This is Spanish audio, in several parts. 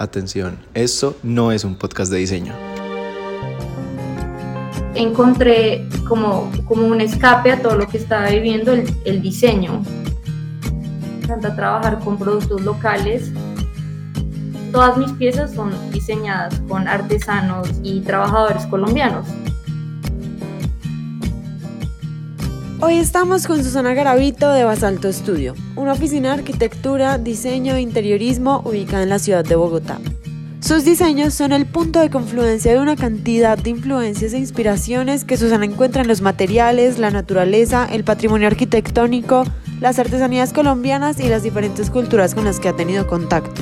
Atención, esto no es un podcast de diseño. Encontré como, como un escape a todo lo que estaba viviendo el, el diseño. Encanta trabajar con productos locales. Todas mis piezas son diseñadas con artesanos y trabajadores colombianos. Hoy estamos con Susana Garavito de Basalto Studio, una oficina de arquitectura, diseño e interiorismo ubicada en la ciudad de Bogotá. Sus diseños son el punto de confluencia de una cantidad de influencias e inspiraciones que Susana encuentra en los materiales, la naturaleza, el patrimonio arquitectónico, las artesanías colombianas y las diferentes culturas con las que ha tenido contacto.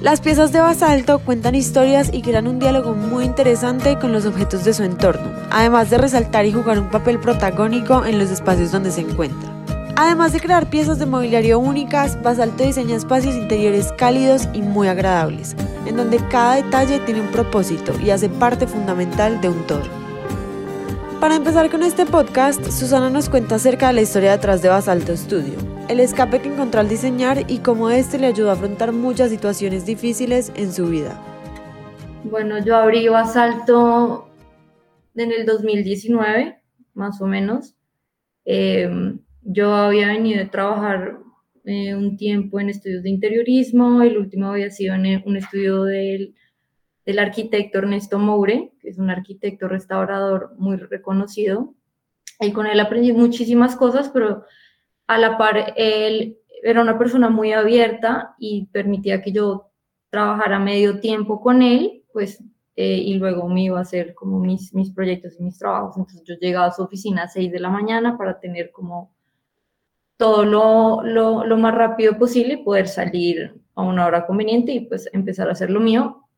Las piezas de basalto cuentan historias y crean un diálogo muy interesante con los objetos de su entorno, además de resaltar y jugar un papel protagónico en los espacios donde se encuentra. Además de crear piezas de mobiliario únicas, Basalto diseña espacios interiores cálidos y muy agradables, en donde cada detalle tiene un propósito y hace parte fundamental de un todo. Para empezar con este podcast, Susana nos cuenta acerca de la historia detrás de Basalto Studio, el escape que encontró al diseñar y cómo este le ayudó a afrontar muchas situaciones difíciles en su vida. Bueno, yo abrí Basalto en el 2019, más o menos. Em, yo había venido a trabajar eh, un tiempo en estudios de interiorismo, el último había sido en un estudio del, del arquitecto Ernesto Moure, que es un arquitecto restaurador muy reconocido. Y con él aprendí muchísimas cosas, pero a la par, él era una persona muy abierta y permitía que yo trabajara medio tiempo con él, pues, eh, y luego me iba a hacer como mis, mis proyectos y mis trabajos. Entonces yo llegaba a su oficina a 6 de la mañana para tener como todo lo, lo, lo más rápido posible, poder salir a una hora conveniente y pues empezar a hacer lo mío.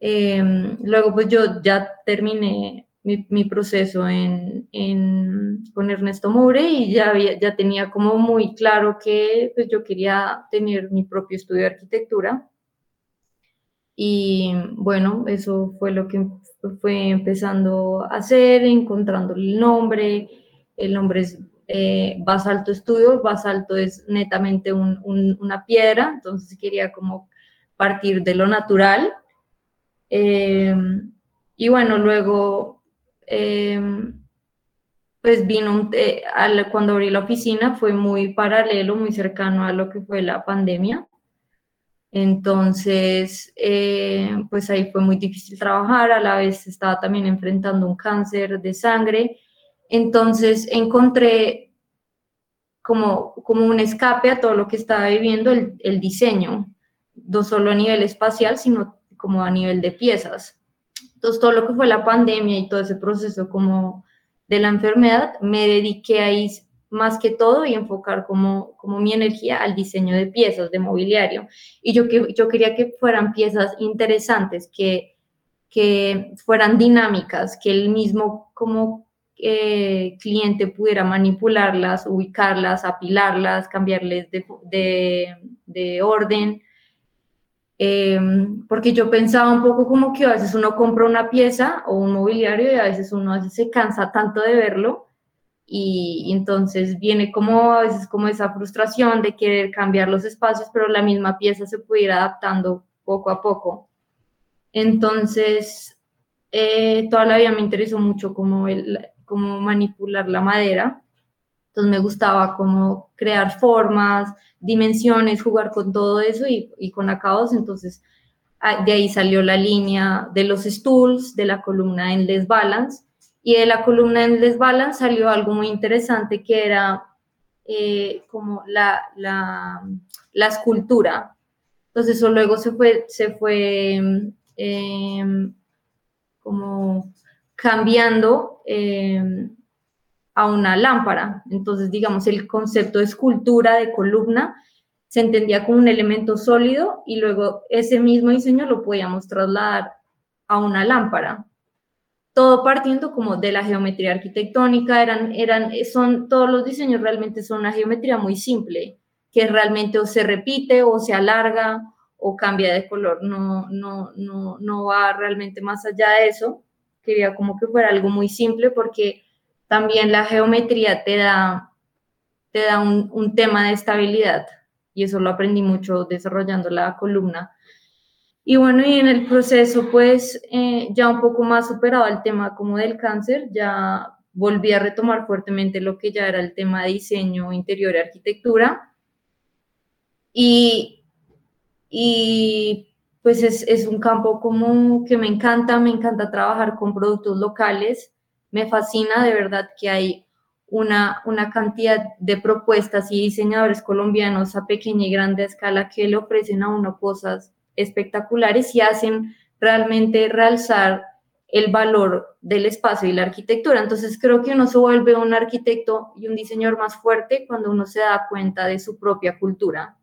Em, luego pues yo ya terminé mi, mi proceso en, en, con Ernesto Moure y ya, había, ya tenía como muy claro que pues, yo quería tener mi propio estudio de arquitectura. Y bueno, eso fue lo que fue empezando a hacer, encontrando el nombre. El nombre es eh, Basalto Estudio. Basalto es netamente un, un, una piedra, entonces quería como partir de lo natural. Eh, y bueno, luego Em, pues vino, eh, cuando abrí la oficina fue muy paralelo, muy cercano a lo que fue la pandemia. Entonces, eh, pues ahí fue muy difícil trabajar, a la vez estaba también enfrentando un cáncer de sangre. Entonces, encontré como, como un escape a todo lo que estaba viviendo el, el diseño, no solo a nivel espacial, sino como a nivel de piezas. Entonces, todo lo que fue la pandemia y todo ese proceso como de la enfermedad, me dediqué ahí más que todo y enfocar como, como mi energía al diseño de piezas, de mobiliario. Y yo, que, yo quería que fueran piezas interesantes, que, que fueran dinámicas, que el mismo como eh, cliente pudiera manipularlas, ubicarlas, apilarlas, cambiarles de, de, de orden. Em, porque yo pensaba un poco como que a veces uno compra una pieza o un mobiliario y a veces uno a veces se cansa tanto de verlo y, entonces viene como a veces como esa frustración de querer cambiar los espacios, pero la misma pieza se puede ir adaptando poco a poco. Entonces, eh, toda la vida me interesó mucho como, el, como manipular la madera. Entonces me gustaba como crear formas, dimensiones, jugar con todo eso y, y con acabados. Entonces, de ahí salió la línea de los stools, de la columna Endless Balance. Y de la columna Endless Balance salió algo muy interesante que era eh, como la, la, escultura. Entonces, eso luego se fue, se fue eh, como cambiando. Eh, a una lámpara. Entonces, digamos, el concepto de escultura, de columna, se entendía como un elemento sólido y luego ese mismo diseño lo podíamos trasladar a una lámpara. Todo partiendo como de la geometría arquitectónica, eran, eran, son, todos los diseños realmente son una geometría muy simple, que realmente o se repite o se alarga o cambia de color, no, no, no, no va realmente más allá de eso. Quería como que fuera algo muy simple porque también la geometría te da, te da un, un, tema de estabilidad y eso lo aprendí mucho desarrollando la columna. Y bueno, y en el proceso, pues eh, ya un poco más superado el tema como del cáncer, ya volví a retomar fuertemente lo que ya era el tema de diseño interior y arquitectura. Y, y pues es, es, un campo como que me encanta, me encanta trabajar con productos locales, me fascina de verdad que hay una, una cantidad de propuestas y diseñadores colombianos a pequeña y grande escala que le ofrecen a uno cosas espectaculares y hacen realmente realzar el valor del espacio y la arquitectura. Entonces creo que uno se vuelve un arquitecto y un diseñador más fuerte cuando uno se da cuenta de su propia cultura.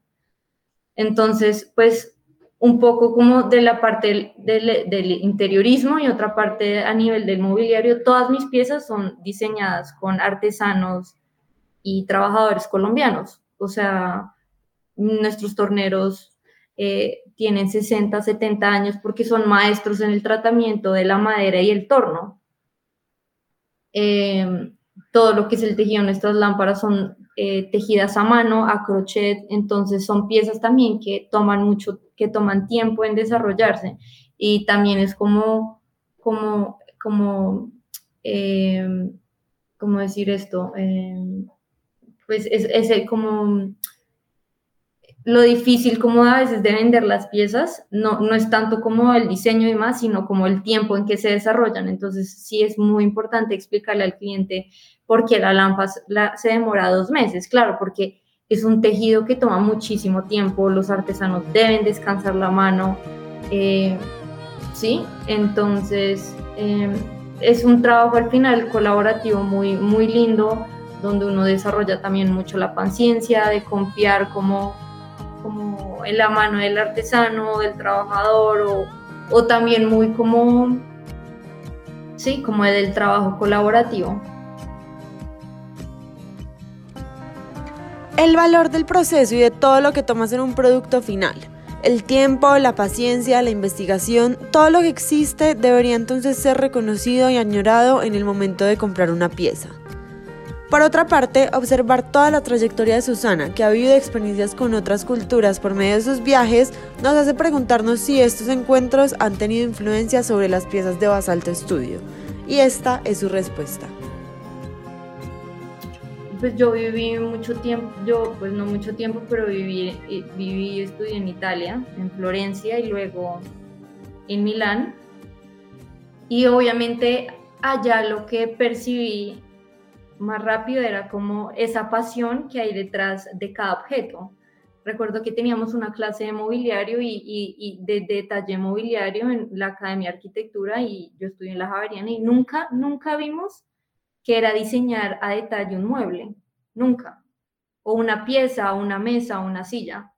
Entonces, pues un poco como de la parte del, interiorismo y otra parte a nivel del mobiliario, todas mis piezas son diseñadas con artesanos y trabajadores colombianos. O sea, nuestros torneros eh, tienen 60, 70 años porque son maestros en el tratamiento de la madera y el torno. Eh, todo lo que es el tejido de nuestras lámparas son eh, tejidas a mano, a crochet, entonces son piezas también que toman mucho, que toman tiempo en desarrollarse y también es como, como, como, eh, ¿cómo decir esto? Eh, pues es, es como lo difícil como a veces de vender las piezas no, no es tanto como el diseño y más, sino como el tiempo en que se desarrollan. Entonces sí es muy importante explicarle al cliente por qué la lámpara se demora dos meses. Claro, porque es un tejido que toma muchísimo tiempo, los artesanos deben descansar la mano. Eh, sí, entonces em, es un trabajo al final colaborativo muy, muy lindo, donde uno desarrolla también mucho la paciencia de confiar como como en la mano del artesano, del trabajador, o, o también muy como, sí, como del trabajo colaborativo. El valor del proceso y de todo lo que tomas en un producto final. El tiempo, la paciencia, la investigación, todo lo que existe debería entonces ser reconocido y añorado en el momento de comprar una pieza. Por otra parte, observar toda la trayectoria de Susana, que ha vivido experiencias con otras culturas por medio de sus viajes, nos hace preguntarnos si estos encuentros han tenido influencia sobre las piezas de Basalto Studio. Y esta es su respuesta. Pues yo viví mucho tiempo, yo pues no mucho tiempo, pero viví, viví y estudié en Italia, en Florencia y luego en Milán. Y obviamente allá lo que percibí más rápido era como esa pasión que hay detrás de cada objeto. Recuerdo que teníamos una clase de mobiliario y, de detalle mobiliario en la Academia de Arquitectura y yo estudié en la Javeriana y nunca, nunca vimos que era diseñar a detalle un mueble, nunca. O una pieza, o una mesa, o una silla.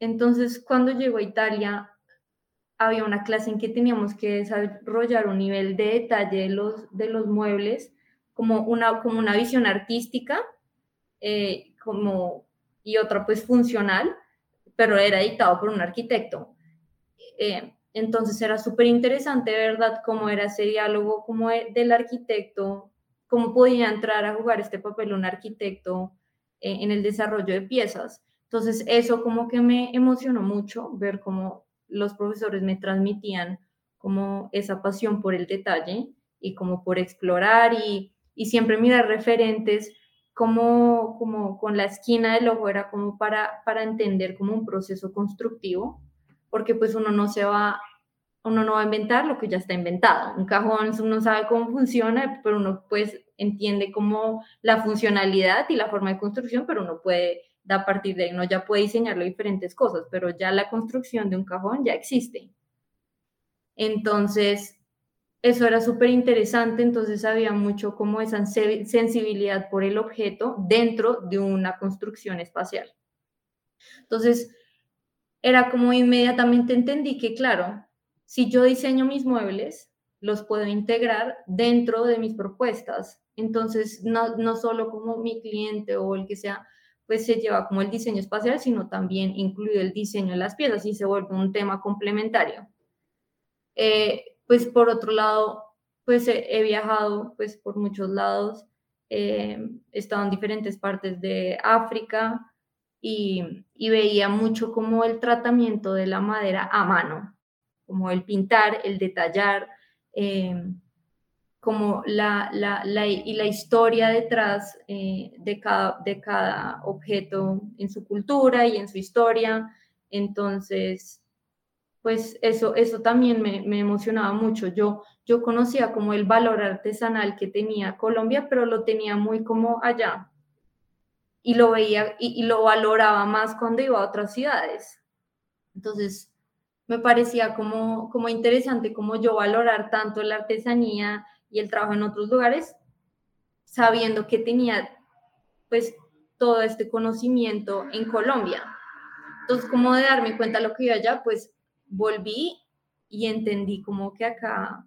Entonces, cuando llegó a Italia, había una clase en que teníamos que desarrollar un nivel de detalle de los, de los muebles como una, como una visión artística eh, como, y otra pues funcional, pero era editado por un arquitecto. Eh, entonces era súper interesante, ¿verdad?, cómo era ese diálogo como del arquitecto, cómo podía entrar a jugar este papel un arquitecto eh, en el desarrollo de piezas. Entonces eso como que me emocionó mucho, ver cómo los profesores me transmitían como esa pasión por el detalle y como por explorar y y siempre mirar referentes como, como con la esquina del ojo era como para, para entender como un proceso constructivo, porque pues uno no se va, uno no va a inventar lo que ya está inventado. Un cajón uno sabe cómo funciona, pero uno pues entiende como la funcionalidad y la forma de construcción, pero uno puede, a partir de ahí, uno ya puede diseñarlo diferentes cosas, pero ya la construcción de un cajón ya existe. Entonces, eso era súper interesante, entonces había mucho como esa sensibilidad por el objeto dentro de una construcción espacial. Entonces, era como inmediatamente entendí que, claro, si yo diseño mis muebles, los puedo integrar dentro de mis propuestas. Entonces, no, no solo como mi cliente o el que sea, pues se lleva como el diseño espacial, sino también incluido el diseño de las piezas y se vuelve un tema complementario. Eh, pues por otro lado, pues he, viajado pues por muchos lados, eh, he estado en diferentes partes de África y, y veía mucho como el tratamiento de la madera a mano. como el pintar, el detallar, em, como la, la, y la historia detrás eh, de, cada, de cada objeto en su cultura y en su historia. Entonces, pues eso, eso también me, me, emocionaba mucho. Yo, yo conocía como el valor artesanal que tenía Colombia, pero lo tenía muy como allá. Y lo veía y, lo valoraba más cuando iba a otras ciudades. Entonces, me parecía como, como interesante como yo valorar tanto la artesanía y el trabajo en otros lugares, sabiendo que tenía pues todo este conocimiento en Colombia. Entonces, como de darme cuenta lo que iba allá, pues volví y entendí como que acá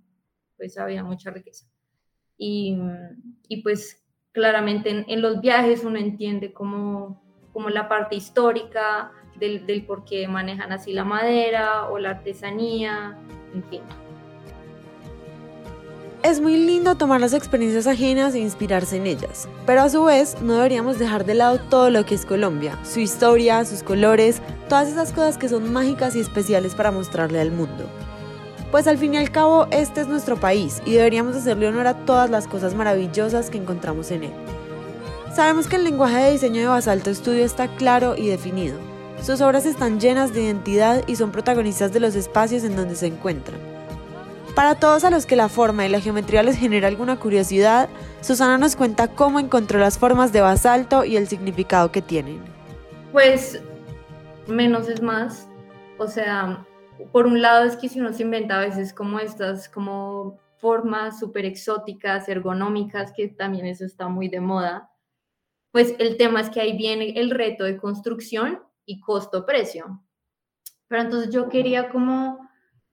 pues había mucha riqueza. Y, y pues claramente en, los viajes uno entiende como, como la parte histórica del, del por qué manejan así la madera o la artesanía, en fin. Es muy lindo tomar las experiencias ajenas e inspirarse en ellas, pero a su vez no deberíamos dejar de lado todo lo que es Colombia, su historia, sus colores, todas esas cosas que son mágicas y especiales para mostrarle al mundo. Pues al fin y al cabo este es nuestro país y deberíamos hacerle honor a todas las cosas maravillosas que encontramos en él. Sabemos que el lenguaje de diseño de Basalto Studio está claro y definido. Sus obras están llenas de identidad y son protagonistas de los espacios en donde se encuentran. Para todos a los que la forma y la geometría les genera alguna curiosidad, Susana nos cuenta cómo encontró las formas de basalto y el significado que tienen. Pues menos es más. O sea, por un lado es que si uno se inventa a veces como estas, como formas súper exóticas, ergonómicas, que también eso está muy de moda, pues el tema es que ahí viene el reto de construcción y costo-precio. Pero entonces yo quería como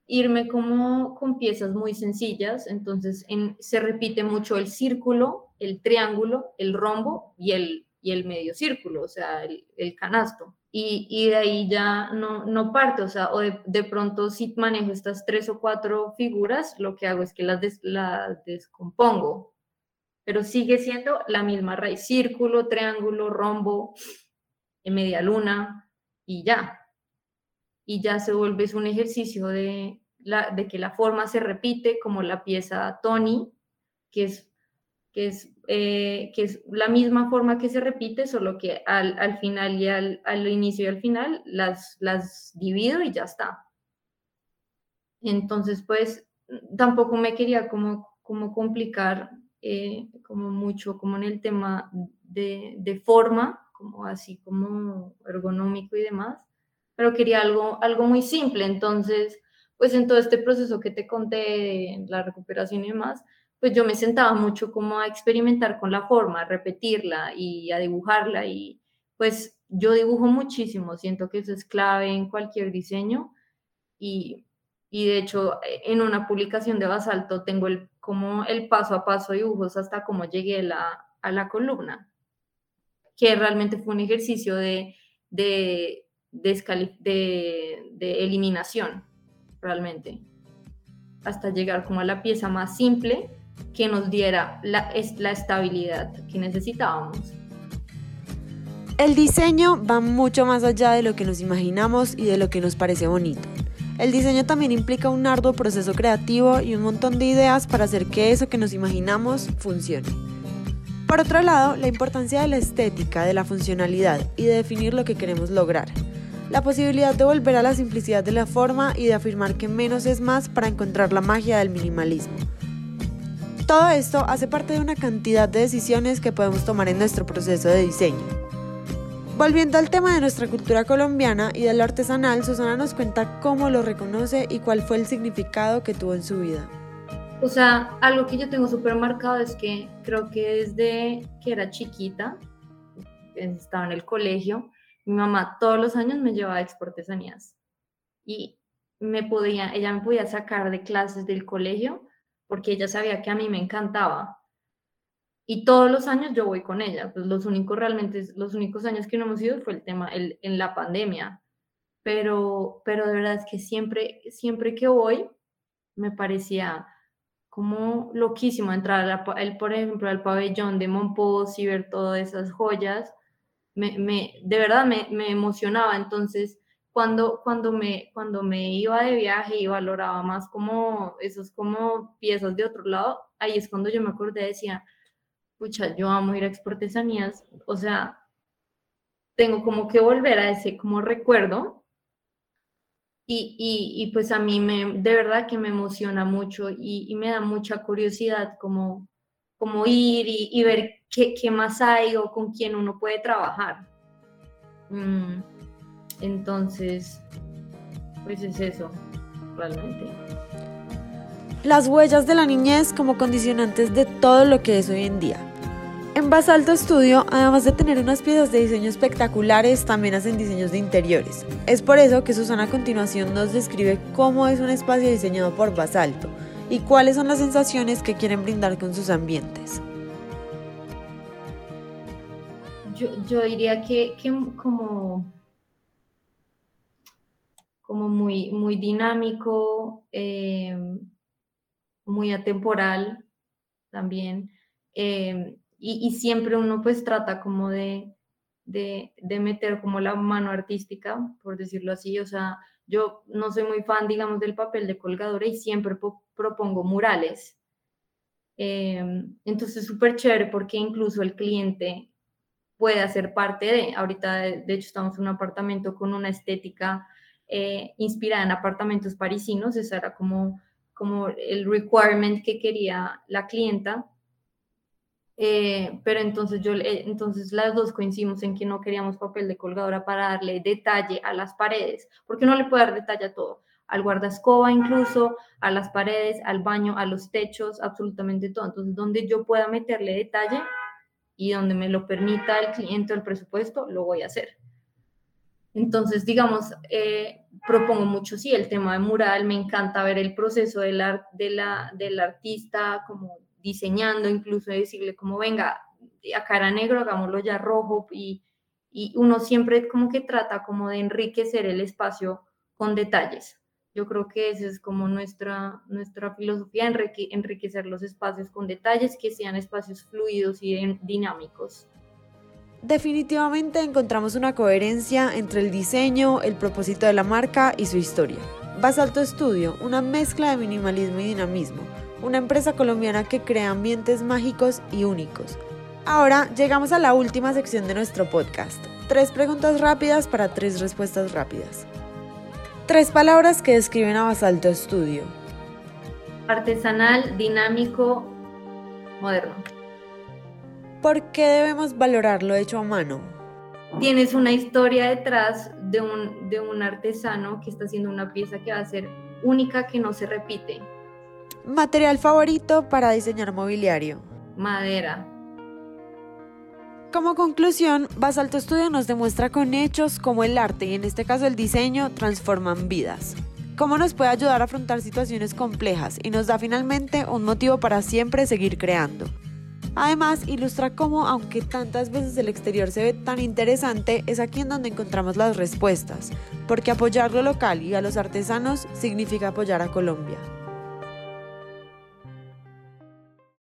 irme como con piezas muy sencillas, entonces se repite mucho el círculo, el triángulo, el rombo y el, y el medio círculo, o sea, el, canasto. Y, de ahí ya no, no parte, o sea, o de, pronto si manejo estas tres o cuatro figuras, lo que hago es que las, las descompongo, pero sigue siendo la misma raíz, círculo, triángulo, rombo, media luna y ya y ya se vuelve un ejercicio de, la, de que la forma se repite, como la pieza Tony, que es, que es, eh, que es la misma forma que se repite, solo que al, al final y al, al, inicio y al final las, las divido y ya está. Entonces, pues tampoco me quería como, como complicar eh, como mucho como en el tema de, de forma, como así como ergonómico y demás, pero quería algo, algo muy simple. Entonces, pues en todo este proceso que te conté, la recuperación y demás, pues yo me sentaba mucho como a experimentar con la forma, a repetirla y a dibujarla y pues yo dibujo muchísimo, siento que eso es clave en cualquier diseño y, y de hecho en una publicación de Basalto tengo el, como el paso a paso dibujos hasta cómo llegué la, a la columna, que realmente fue un ejercicio de, de de, eliminación, realmente, hasta llegar como a la pieza más simple que nos diera la, la estabilidad que necesitábamos. El diseño va mucho más allá de lo que nos imaginamos y de lo que nos parece bonito. El diseño también implica un arduo proceso creativo y un montón de ideas para hacer que eso que nos imaginamos funcione. Por otro lado, la importancia de la estética, de la funcionalidad y de definir lo que queremos lograr la posibilidad de volver a la simplicidad de la forma y de afirmar que menos es más para encontrar la magia del minimalismo. Todo esto hace parte de una cantidad de decisiones que podemos tomar en nuestro proceso de diseño. Volviendo al tema de nuestra cultura colombiana y de lo artesanal, Susana nos cuenta cómo lo reconoce y cuál fue el significado que tuvo en su vida. O sea, algo que yo tengo súper marcado es que creo que desde que era chiquita, estaba en el colegio, mi mamá todos los años me llevaba a exportesanías y me podía, ella me podía sacar de clases del colegio porque ella sabía que a mí me encantaba. Y todos los años yo voy con ella. Pues los únicos realmente, los únicos años que no hemos ido fue el tema el, en la pandemia. Pero, pero de verdad es que siempre, siempre que voy, me parecía como loquísimo entrar, a el, por ejemplo, al pabellón de Monpós y ver todas esas joyas me, me, de verdad me, me, emocionaba. Entonces, cuando, cuando, me, cuando me iba de viaje y valoraba más como esos como piezas de otro lado, ahí es cuando yo me acordé, decía, pucha, yo amo ir a exportesanías, o sea, tengo como que volver a ese como recuerdo y, y, pues a mí me, de verdad que me emociona mucho y, me da mucha curiosidad como, como ir y, ver qué, qué, más hay o con quién uno puede trabajar. Mm, entonces, pues es eso, realmente. Las huellas de la niñez como condicionantes de todo lo que es hoy en día. En Basalto Studio, además de tener unas piezas de diseño espectaculares, también hacen diseños de interiores. Es por eso que Susana a continuación nos describe cómo es un espacio diseñado por Basalto y cuáles son las sensaciones que quieren brindar con sus ambientes. Yo, diría que, como, como muy, muy dinámico, eh, muy atemporal también. Eh, y, siempre uno pues trata como de, de, meter como la mano artística, por decirlo así, o sea, yo no soy muy fan, digamos, del papel de colgadora y siempre propongo murales. Em, entonces, súper chévere porque incluso el cliente puede hacer parte de, ahorita de, hecho estamos en un apartamento con una estética eh, inspirada en apartamentos parisinos, ese era como, como el requirement que quería la clienta eh, pero entonces yo entonces las dos coincidimos en que no queríamos papel de colgadora para darle detalle a las paredes, porque no le puede dar detalle a todo, al guardascoba incluso, a las paredes, al baño, a los techos, absolutamente todo. Entonces, donde yo pueda meterle detalle y donde me lo permita el cliente o el presupuesto, lo voy a hacer. Entonces, digamos, eh, propongo mucho, sí, el tema de mural, me encanta ver el proceso del, de la, del artista, como diseñando, incluso decirle como, venga, a cara negro, hagámoslo ya rojo y, y uno siempre como que trata como de enriquecer el espacio con detalles. Yo creo que esa es como nuestra, nuestra filosofía, enriquecer los espacios con detalles que sean espacios fluidos y dinámicos. Definitivamente encontramos una coherencia entre el diseño, el propósito de la marca y su historia. Basalto Estudio, una mezcla de minimalismo y dinamismo una empresa colombiana que crea ambientes mágicos y únicos. Ahora llegamos a la última sección de nuestro podcast. Tres preguntas rápidas para tres respuestas rápidas. Tres palabras que describen a Basalto Estudio. Artesanal, dinámico, moderno. ¿Por qué debemos valorar lo hecho a mano? Tienes una historia detrás de un, de un artesano que está haciendo una pieza que va a ser única, que no se repite. Material favorito para diseñar mobiliario. Madera. Como conclusión, Basalto Studio nos demuestra con hechos cómo el arte, y en este caso el diseño, transforman vidas. Cómo nos puede ayudar a afrontar situaciones complejas y nos da finalmente un motivo para siempre seguir creando. Además, ilustra cómo, aunque tantas veces el exterior se ve tan interesante, es aquí en donde encontramos las respuestas, porque apoyar lo local y a los artesanos significa apoyar a Colombia.